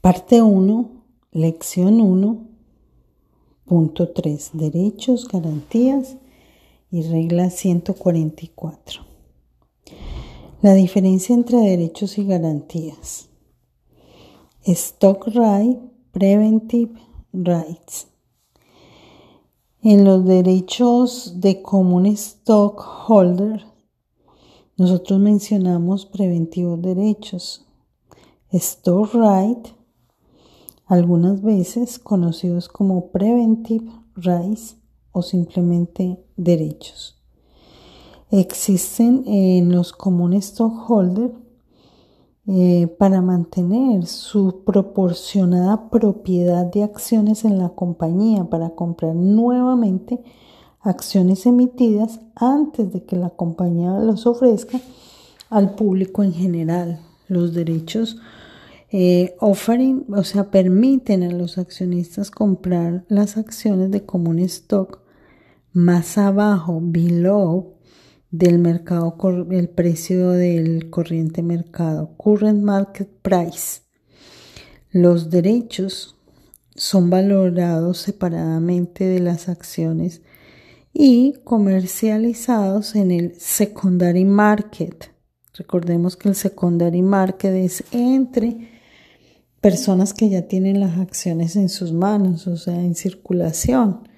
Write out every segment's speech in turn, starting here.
Parte 1, lección 1, punto 3, derechos, garantías y regla 144. La diferencia entre derechos y garantías. Stock right, preventive rights. En los derechos de común stockholder, nosotros mencionamos preventivos derechos. Stock right algunas veces conocidos como preventive rights o simplemente derechos. Existen en los comunes stockholders eh, para mantener su proporcionada propiedad de acciones en la compañía para comprar nuevamente acciones emitidas antes de que la compañía los ofrezca al público en general. Los derechos eh, offering, o sea, permiten a los accionistas comprar las acciones de común stock más abajo, below, del mercado, el precio del corriente mercado, current market price. Los derechos son valorados separadamente de las acciones y comercializados en el secondary market. Recordemos que el secondary market es entre personas que ya tienen las acciones en sus manos, o sea, en circulación,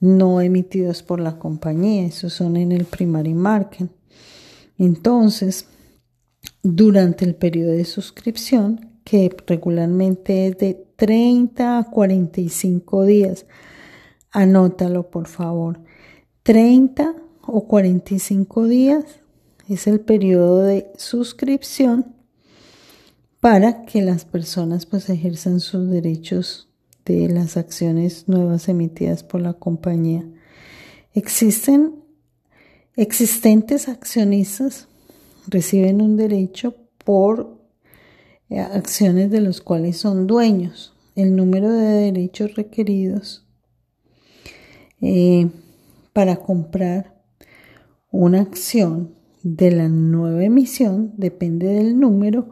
no emitidos por la compañía, esos son en el primary market. Entonces, durante el periodo de suscripción, que regularmente es de 30 a 45 días, anótalo por favor, 30 o 45 días es el periodo de suscripción para que las personas pues ejerzan sus derechos de las acciones nuevas emitidas por la compañía. Existen existentes accionistas reciben un derecho por eh, acciones de los cuales son dueños. El número de derechos requeridos eh, para comprar una acción de la nueva emisión depende del número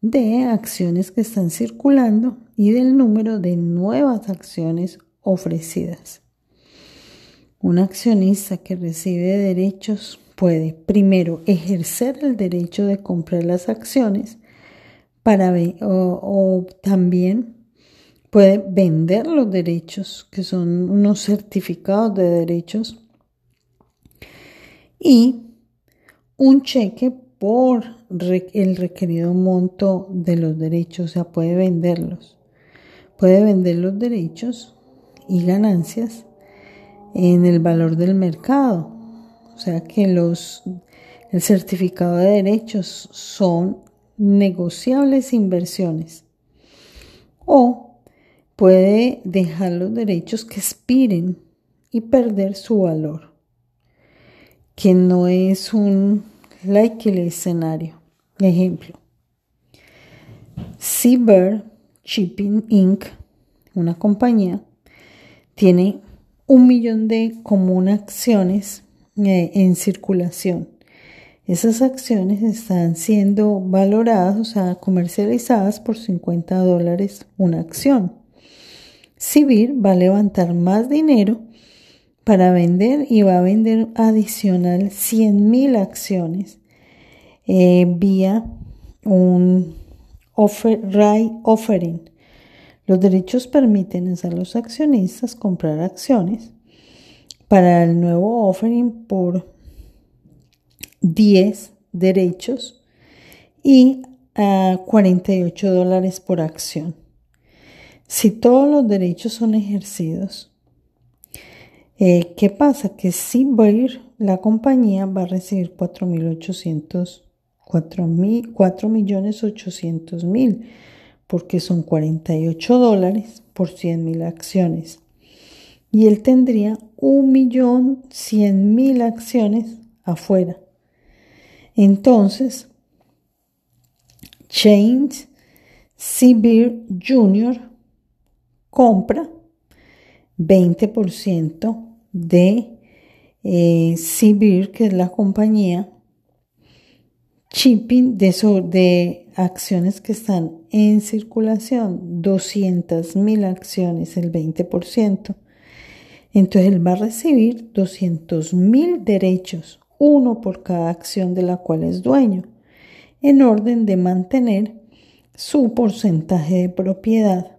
de acciones que están circulando y del número de nuevas acciones ofrecidas. Un accionista que recibe derechos puede primero ejercer el derecho de comprar las acciones para o, también puede vender los derechos, que son unos certificados de derechos, y un cheque por el requerido monto de los derechos, o sea, puede venderlos. Puede vender los derechos y ganancias en el valor del mercado. O sea que los, el certificado de derechos son negociables inversiones. O puede dejar los derechos que expiren y perder su valor, que no es un likely escenario. Ejemplo, Seabird Shipping Inc., una compañía, tiene un millón de común acciones eh, en circulación. Esas acciones están siendo valoradas, o sea, comercializadas por 50 dólares una acción. Civil va a levantar más dinero para vender y va a vender adicional 100 mil acciones eh, vía un offer, offering. Los derechos permiten a los accionistas comprar acciones para el nuevo offering por 10 derechos y a 48 dólares por acción. Si todos los derechos son ejercidos, eh, ¿Qué pasa? Que si va a ir, la compañía va a recibir 4.800, 4 millones 800 mil, porque son 48 dólares por 100 mil acciones. Y él tendría un millón 100 mil acciones afuera. Entonces, James Seabeer Jr. compra 20% de eh, que es la compañía Shipping de, de acciones que están en circulación, 200 mil acciones, el 20%. Entonces él va a recibir 200 mil derechos, uno por cada acción de la cual es dueño, en orden de mantener su porcentaje de propiedad.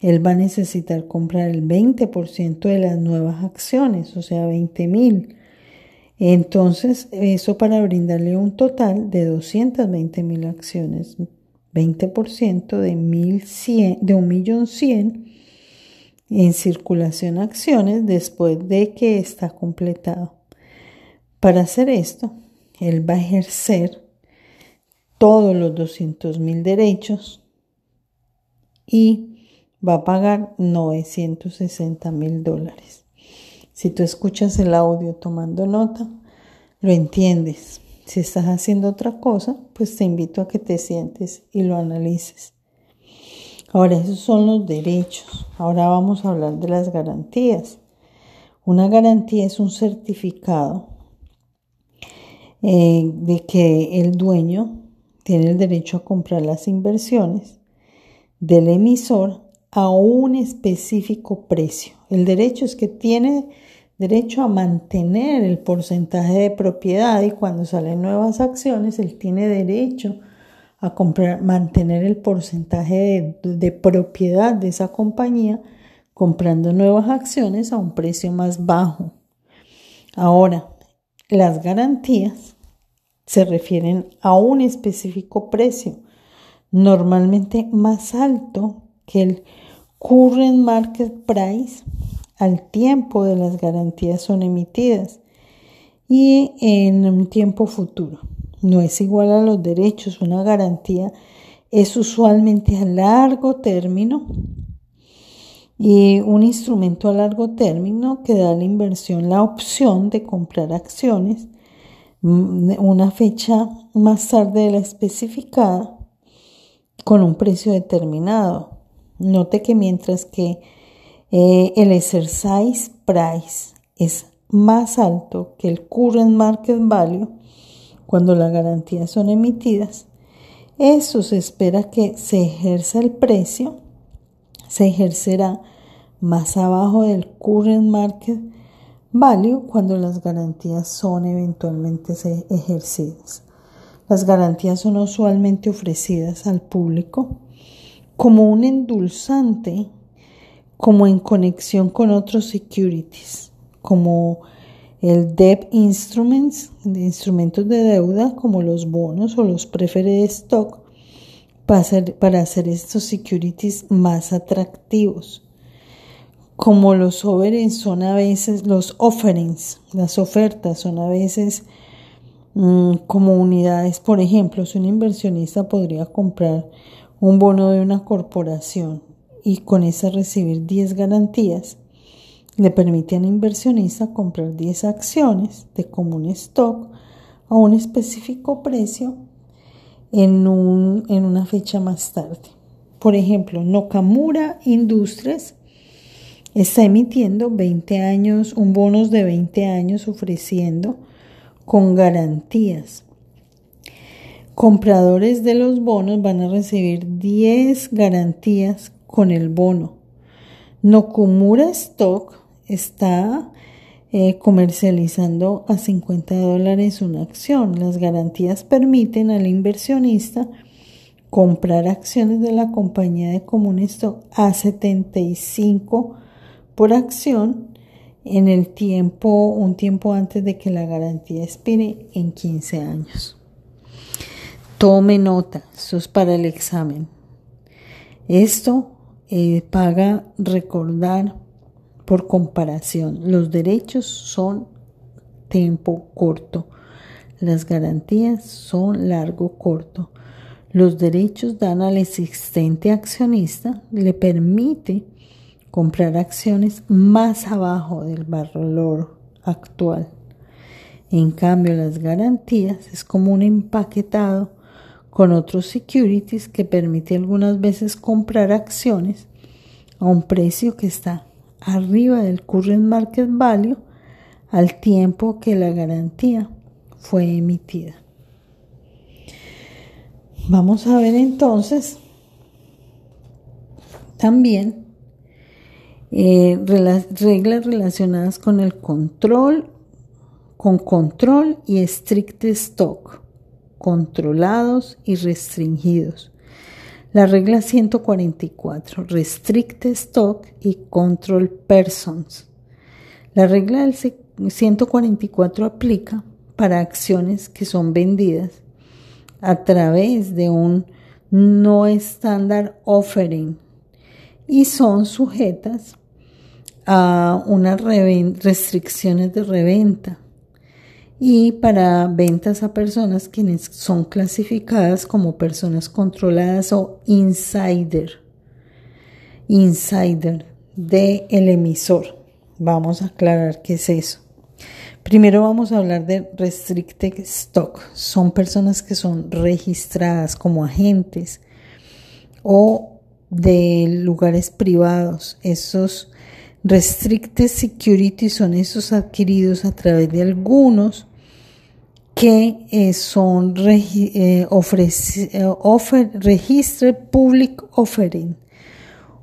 Él va a necesitar comprar el 20% de las nuevas acciones, o sea, 20 mil. Entonces, eso para brindarle un total de 220 mil acciones, 20% de, 1100, de 1.100.000 en circulación acciones después de que está completado. Para hacer esto, él va a ejercer todos los 200 mil derechos y va a pagar 960 mil dólares. Si tú escuchas el audio tomando nota, lo entiendes. Si estás haciendo otra cosa, pues te invito a que te sientes y lo analices. Ahora, esos son los derechos. Ahora vamos a hablar de las garantías. Una garantía es un certificado eh, de que el dueño tiene el derecho a comprar las inversiones del emisor a un específico precio. El derecho es que tiene derecho a mantener el porcentaje de propiedad y cuando salen nuevas acciones, él tiene derecho a comprar, mantener el porcentaje de, de propiedad de esa compañía comprando nuevas acciones a un precio más bajo. Ahora, las garantías se refieren a un específico precio, normalmente más alto que el current market price al tiempo de las garantías son emitidas y en un tiempo futuro. No es igual a los derechos. Una garantía es usualmente a largo término y un instrumento a largo término que da a la inversión la opción de comprar acciones mm, una fecha más tarde de la especificada con un precio determinado. Note que mientras que eh, el exercise price es más alto que el current market value cuando las garantías son emitidas. Eso se espera que se ejerza el precio, se ejercerá más abajo del current market value cuando las garantías son eventualmente ejercidas. Las garantías son usualmente ofrecidas al público como un endulzante como en conexión con otros securities, como el debt instruments, instrumentos de deuda como los bonos o los preferred stock, para hacer, estos securities más atractivos. Como los offerings son a veces, los offerings, las ofertas son a veces mm, como unidades. Por ejemplo, si un inversionista podría comprar un bono de una corporación y con esa recibir 10 garantías, le permite al inversionista comprar 10 acciones de común stock a un específico precio en, un, en una fecha más tarde. Por ejemplo, Nokamura Industries está emitiendo 20 años, un bonos de 20 años ofreciendo con garantías. Compradores de los bonos van a recibir 10 garantías con el bono. Nokumura Stock está eh, comercializando a 50 dólares una acción. Las garantías permiten al inversionista comprar acciones de la compañía de común stock a 75 por acción en el tiempo, un tiempo antes de que la garantía expire en 15 años. Tome nota, eso es para el examen. Esto eh, paga recordar por comparación. Los derechos son tiempo corto. Las garantías son largo corto. Los derechos dan al existente accionista, le permite comprar acciones más abajo del valor actual. En cambio, las garantías es como un empaquetado con otros securities que permite algunas veces comprar acciones a un precio que está arriba del current market value al tiempo que la garantía fue emitida. Vamos a ver entonces también eh, reglas relacionadas con el control, con control y estricto stock, controlados y restringidos. La regla 144, restrict stock y control persons. La regla del 144 aplica para acciones que son vendidas a través de un no estándar offering y son sujetas a unas restricciones de reventa y para ventas a personas quienes son clasificadas como personas controladas o insider, insider de el emisor. Vamos a aclarar qué es eso. Primero vamos a hablar de restricted stock. Son personas que son registradas como agentes o de lugares privados. Esos restricted security son esos adquiridos a través de algunos que eh, son eh, eh registered public offering.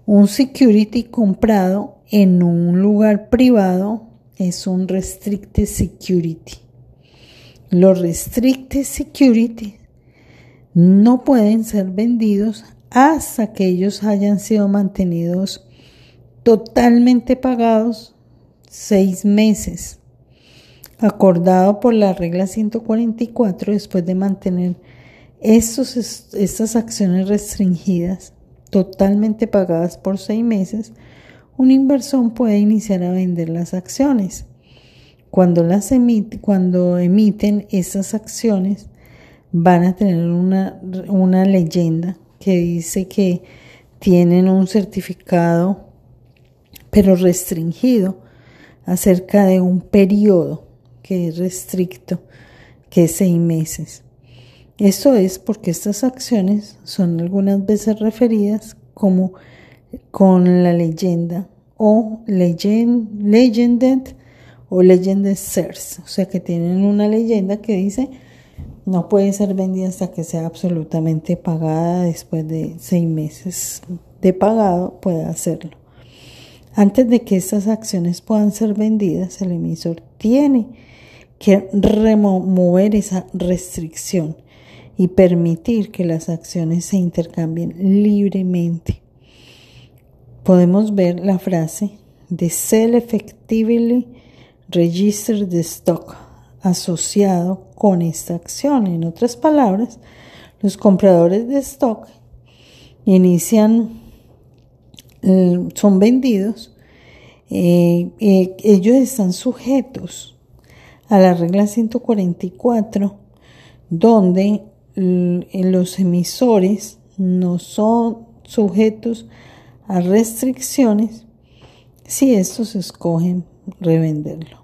Un security comprado en un lugar privado es un restricted security. Los restricted security no pueden ser vendidos hasta que ellos hayan sido mantenidos totalmente pagados seis meses, acordado por la regla 144 después de mantener estos, estas acciones restringidas totalmente pagadas por seis meses, un inversor puede iniciar a vender las acciones. Cuando, las emite, cuando emiten esas acciones, van a tener una, una leyenda que dice que tienen un certificado, pero restringido, acerca de un periodo que es restricto, que es seis meses. Esto es porque estas acciones son algunas veces referidas como con la leyenda o legend, legended o legended shares, o sea que tienen una leyenda que dice no puede ser vendida hasta que sea absolutamente pagada después de seis meses de pagado puede hacerlo. Antes de que estas acciones puedan ser vendidas, el emisor tiene que remover esa restricción y permitir que las acciones se intercambien libremente podemos ver la frase de Sell Effectively Register the Stock asociado con esta acción. En otras palabras, los compradores de stock inician, son vendidos, eh, eh, ellos están sujetos a la regla 144, donde los emisores no son sujetos a restricciones si estos escogen revenderlo.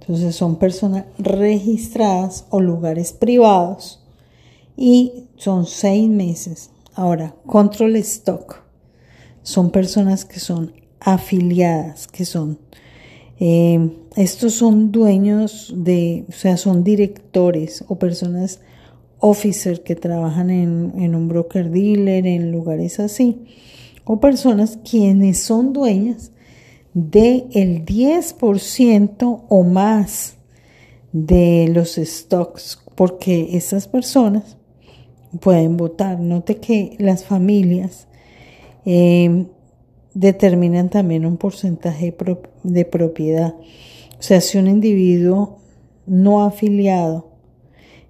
Entonces son personas registradas o lugares privados y son seis meses. Ahora, control stock. Son personas que son afiliadas, que son, eh, estos son dueños de, o sea, son directores o personas officer que trabajan en, en un broker dealer, en lugares así o personas quienes son dueñas del el 10% o más de los stocks, porque esas personas pueden votar. Note que las familias eh, determinan también un porcentaje de propiedad. O sea, si un individuo no afiliado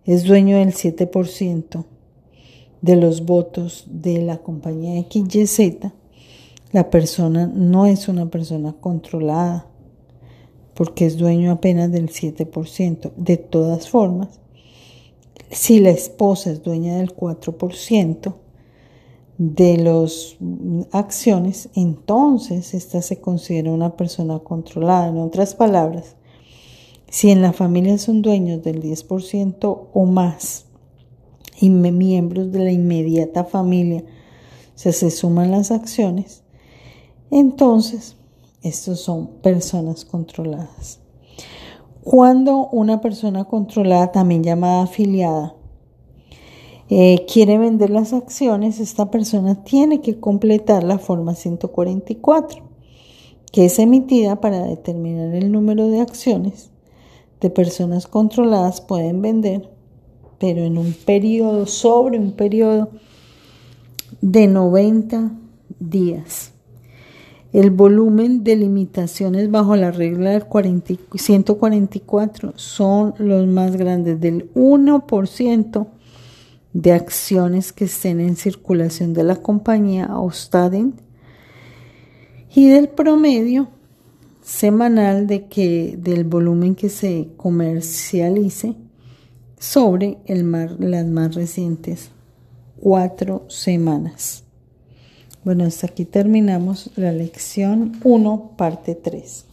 es dueño del 7%, de los votos de la compañía XYZ, la persona no es una persona controlada porque es dueño apenas del 7%. De todas formas, si la esposa es dueña del 4% de las acciones, entonces esta se considera una persona controlada. En otras palabras, si en la familia son dueños del 10% o más y miembros de la inmediata familia se, se suman las acciones, entonces estos son personas controladas. Cuando una persona controlada, también llamada afiliada, eh, quiere vender las acciones, esta persona tiene que completar la forma 144, que es emitida para determinar el número de acciones de personas controladas pueden vender, pero en un periodo, sobre un periodo de 90 días. El volumen de limitaciones bajo la regla del 144 son los más grandes del 1% de acciones que estén en circulación de la compañía o y del promedio semanal de que del volumen que se comercialice sobre el las más recientes cuatro semanas. Bueno, hasta aquí terminamos la lección 1, parte 3.